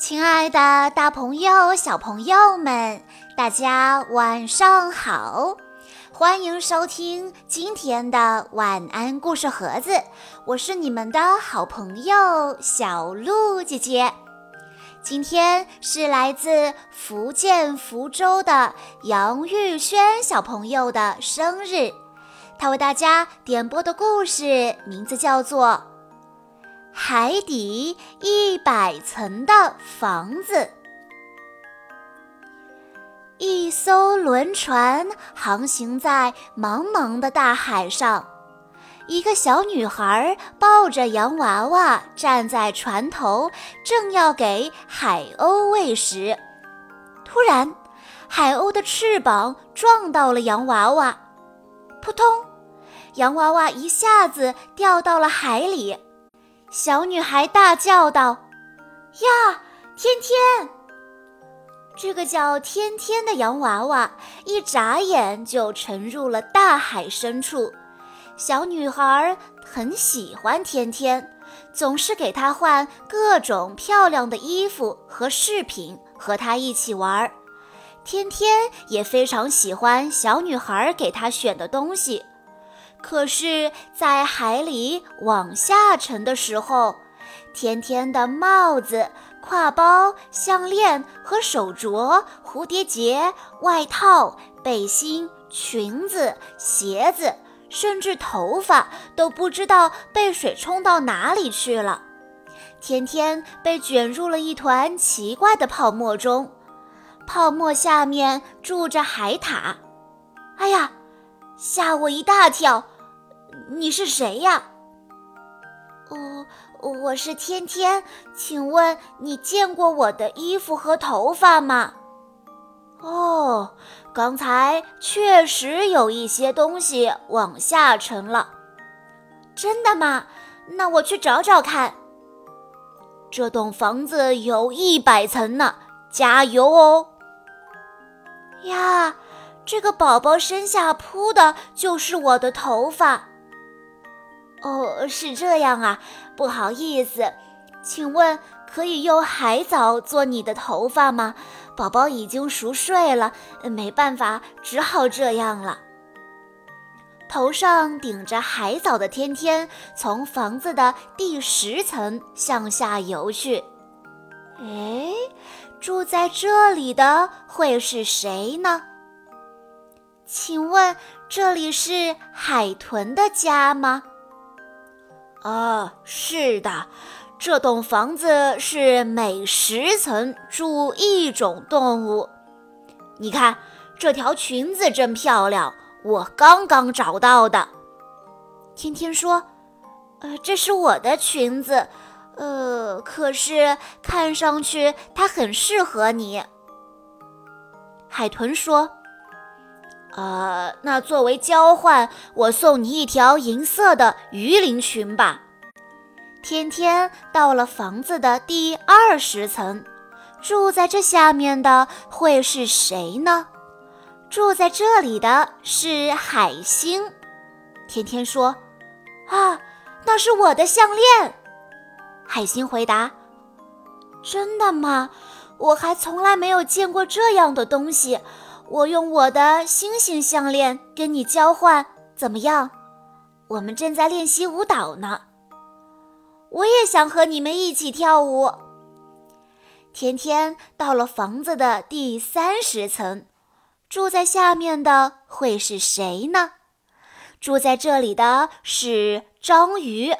亲爱的，大朋友、小朋友们，大家晚上好！欢迎收听今天的晚安故事盒子，我是你们的好朋友小鹿姐姐。今天是来自福建福州的杨玉轩小朋友的生日，他为大家点播的故事名字叫做。海底一百层的房子。一艘轮船航行在茫茫的大海上，一个小女孩抱着洋娃娃站在船头，正要给海鸥喂食。突然，海鸥的翅膀撞到了洋娃娃，扑通，洋娃娃一下子掉到了海里。小女孩大叫道：“呀，天天！这个叫天天的洋娃娃，一眨眼就沉入了大海深处。小女孩很喜欢天天，总是给她换各种漂亮的衣服和饰品，和她一起玩。天天也非常喜欢小女孩给她选的东西。”可是，在海里往下沉的时候，天天的帽子、挎包、项链和手镯、蝴蝶结、外套、背心、裙子、鞋子，甚至头发，都不知道被水冲到哪里去了。天天被卷入了一团奇怪的泡沫中，泡沫下面住着海獭。哎呀，吓我一大跳！你是谁呀？哦，我是天天。请问你见过我的衣服和头发吗？哦，刚才确实有一些东西往下沉了。真的吗？那我去找找看。这栋房子有一百层呢，加油哦！呀，这个宝宝身下铺的就是我的头发。哦，是这样啊，不好意思，请问可以用海藻做你的头发吗？宝宝已经熟睡了，没办法，只好这样了。头上顶着海藻的天天从房子的第十层向下游去。哎，住在这里的会是谁呢？请问这里是海豚的家吗？啊，是的，这栋房子是每十层住一种动物。你看，这条裙子真漂亮，我刚刚找到的。天天说：“呃，这是我的裙子，呃，可是看上去它很适合你。”海豚说。呃，那作为交换，我送你一条银色的鱼鳞裙吧。天天到了房子的第二十层，住在这下面的会是谁呢？住在这里的是海星。天天说：“啊，那是我的项链。”海星回答：“真的吗？我还从来没有见过这样的东西。”我用我的星星项链跟你交换，怎么样？我们正在练习舞蹈呢。我也想和你们一起跳舞。天天到了房子的第三十层，住在下面的会是谁呢？住在这里的是章鱼。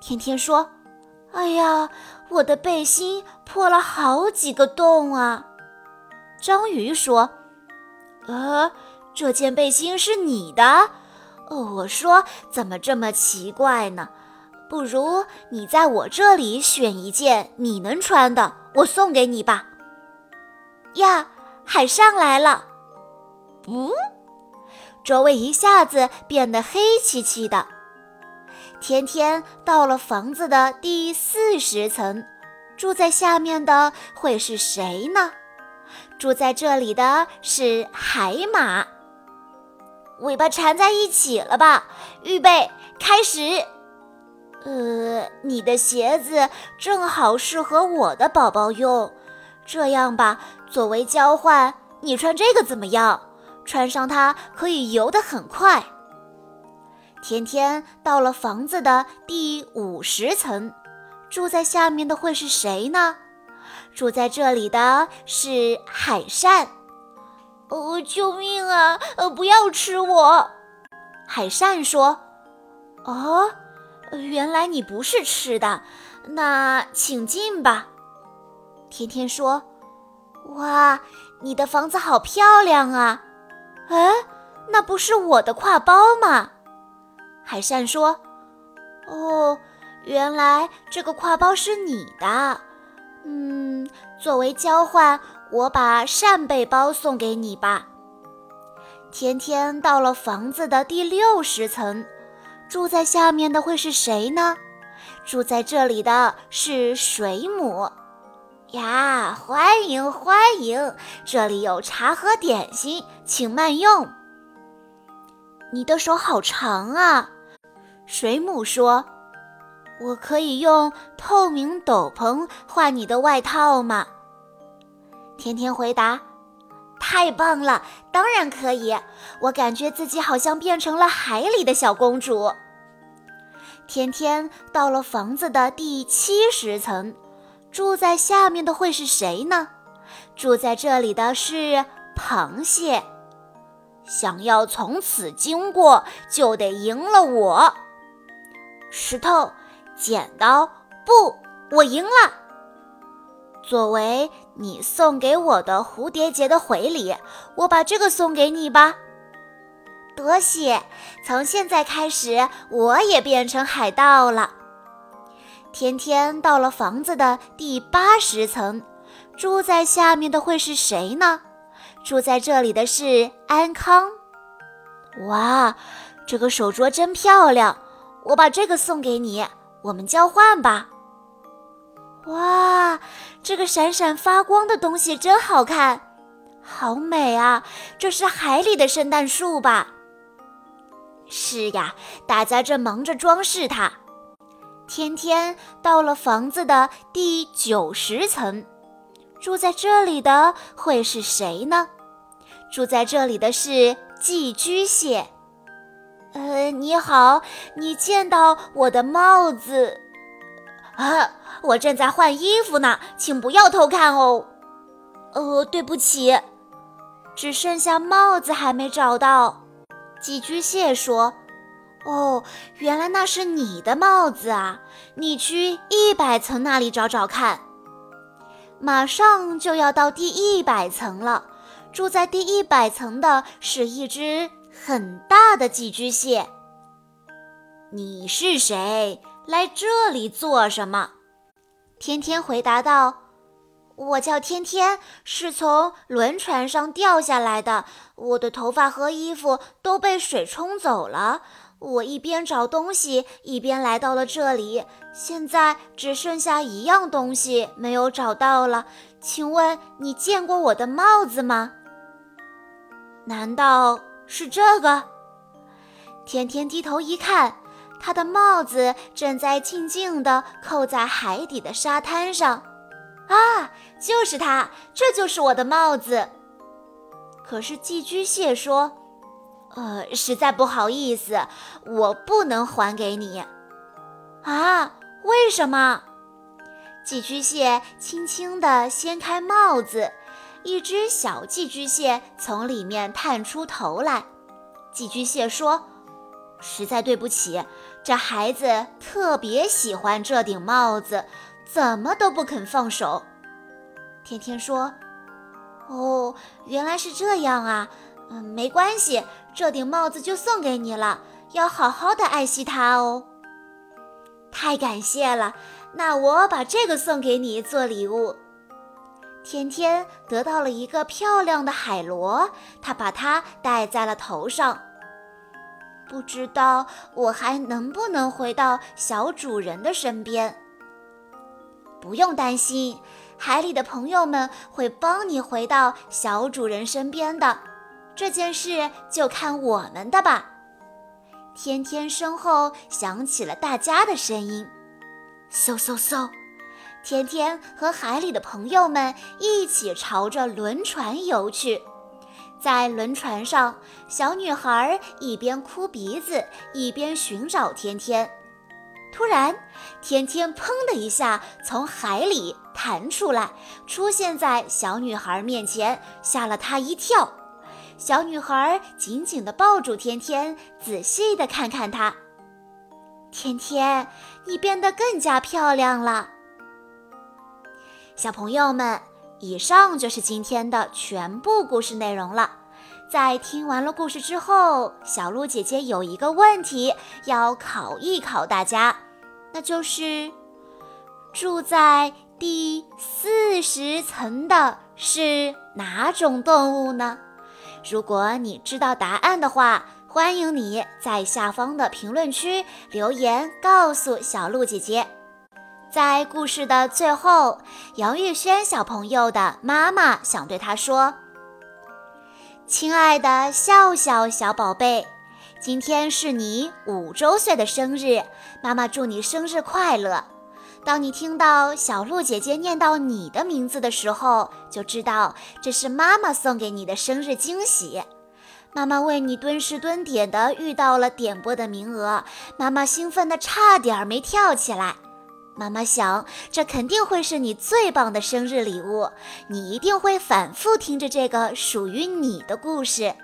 天天说：“哎呀，我的背心破了好几个洞啊！”章鱼说。呃，这件背心是你的？哦，我说怎么这么奇怪呢？不如你在我这里选一件你能穿的，我送给你吧。呀，海上来了！嗯，周围一下子变得黑漆漆的。天天到了房子的第四十层，住在下面的会是谁呢？住在这里的是海马，尾巴缠在一起了吧？预备，开始。呃，你的鞋子正好适合我的宝宝用。这样吧，作为交换，你穿这个怎么样？穿上它可以游得很快。天天到了房子的第五十层，住在下面的会是谁呢？住在这里的是海扇。哦，救命啊！呃，不要吃我！海扇说：“哦，原来你不是吃的，那请进吧。”天天说：“哇，你的房子好漂亮啊！哎，那不是我的挎包吗？”海扇说：“哦，原来这个挎包是你的。嗯，作为交换，我把扇贝包送给你吧。”天天到了房子的第六十层，住在下面的会是谁呢？住在这里的是水母。呀，欢迎欢迎，这里有茶和点心，请慢用。你的手好长啊。水母说：“我可以用透明斗篷换你的外套吗？”天天回答：“太棒了，当然可以。我感觉自己好像变成了海里的小公主。”天天到了房子的第七十层，住在下面的会是谁呢？住在这里的是螃蟹。想要从此经过，就得赢了我。石头、剪刀、布，我赢了。作为你送给我的蝴蝶结的回礼，我把这个送给你吧。多谢！从现在开始，我也变成海盗了。天天到了房子的第八十层，住在下面的会是谁呢？住在这里的是安康。哇，这个手镯真漂亮。我把这个送给你，我们交换吧。哇，这个闪闪发光的东西真好看，好美啊！这是海里的圣诞树吧？是呀，大家正忙着装饰它。天天到了房子的第九十层，住在这里的会是谁呢？住在这里的是寄居蟹。呃，你好，你见到我的帽子？啊，我正在换衣服呢，请不要偷看哦。呃，对不起，只剩下帽子还没找到。寄居蟹说：“哦，原来那是你的帽子啊，你去一百层那里找找看。马上就要到第一百层了，住在第一百层的是一只。”很大的寄居蟹，你是谁？来这里做什么？天天回答道：“我叫天天，是从轮船上掉下来的。我的头发和衣服都被水冲走了。我一边找东西，一边来到了这里。现在只剩下一样东西没有找到了。请问你见过我的帽子吗？难道？”是这个。天天低头一看，他的帽子正在静静地扣在海底的沙滩上。啊，就是它，这就是我的帽子。可是寄居蟹说：“呃，实在不好意思，我不能还给你。”啊，为什么？寄居蟹轻轻地掀开帽子。一只小寄居蟹从里面探出头来。寄居蟹说：“实在对不起，这孩子特别喜欢这顶帽子，怎么都不肯放手。”天天说：“哦，原来是这样啊，嗯，没关系，这顶帽子就送给你了，要好好的爱惜它哦。”太感谢了，那我把这个送给你做礼物。天天得到了一个漂亮的海螺，他把它戴在了头上。不知道我还能不能回到小主人的身边？不用担心，海里的朋友们会帮你回到小主人身边的。这件事就看我们的吧。天天身后响起了大家的声音，嗖嗖嗖。天天和海里的朋友们一起朝着轮船游去，在轮船上，小女孩一边哭鼻子，一边寻找天天。突然，天天砰的一下从海里弹出来，出现在小女孩面前，吓了她一跳。小女孩紧紧地抱住天天，仔细地看看她。天天，你变得更加漂亮了。小朋友们，以上就是今天的全部故事内容了。在听完了故事之后，小鹿姐姐有一个问题要考一考大家，那就是住在第四十层的是哪种动物呢？如果你知道答案的话，欢迎你在下方的评论区留言告诉小鹿姐姐。在故事的最后，杨玉轩小朋友的妈妈想对他说：“亲爱的笑笑小宝贝，今天是你五周岁的生日，妈妈祝你生日快乐。当你听到小鹿姐姐念到你的名字的时候，就知道这是妈妈送给你的生日惊喜。妈妈为你蹲时蹲点的遇到了点播的名额，妈妈兴奋的差点没跳起来。”妈妈想，这肯定会是你最棒的生日礼物。你一定会反复听着这个属于你的故事。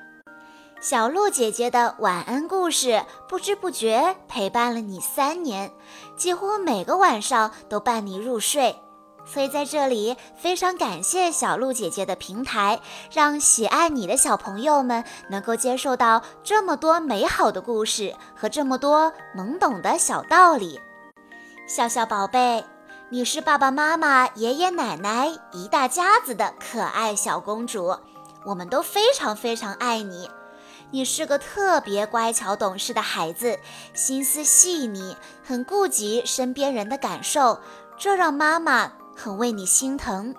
小鹿姐姐的晚安故事，不知不觉陪伴了你三年，几乎每个晚上都伴你入睡。所以在这里，非常感谢小鹿姐姐的平台，让喜爱你的小朋友们能够接受到这么多美好的故事和这么多懵懂的小道理。笑笑宝贝，你是爸爸妈妈、爷爷奶奶一大家子的可爱小公主，我们都非常非常爱你。你是个特别乖巧懂事的孩子，心思细腻，很顾及身边人的感受，这让妈妈很为你心疼。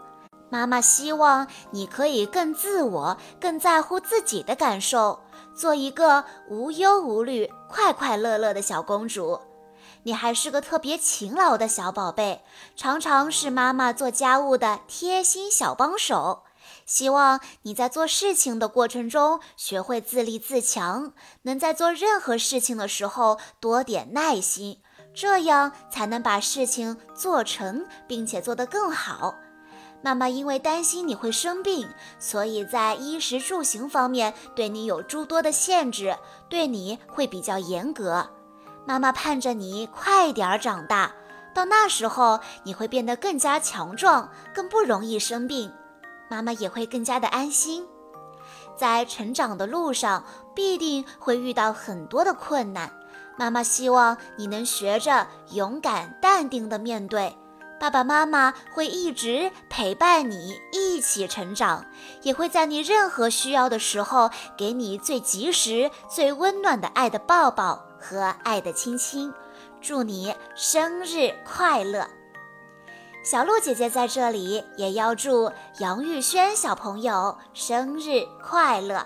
妈妈希望你可以更自我，更在乎自己的感受，做一个无忧无虑、快快乐乐的小公主。你还是个特别勤劳的小宝贝，常常是妈妈做家务的贴心小帮手。希望你在做事情的过程中学会自立自强，能在做任何事情的时候多点耐心，这样才能把事情做成，并且做得更好。妈妈因为担心你会生病，所以在衣食住行方面对你有诸多的限制，对你会比较严格。妈妈盼着你快点长大，到那时候你会变得更加强壮，更不容易生病，妈妈也会更加的安心。在成长的路上，必定会遇到很多的困难，妈妈希望你能学着勇敢、淡定的面对。爸爸妈妈会一直陪伴你一起成长，也会在你任何需要的时候给你最及时、最温暖的爱的抱抱和爱的亲亲。祝你生日快乐！小鹿姐姐在这里也要祝杨玉轩小朋友生日快乐。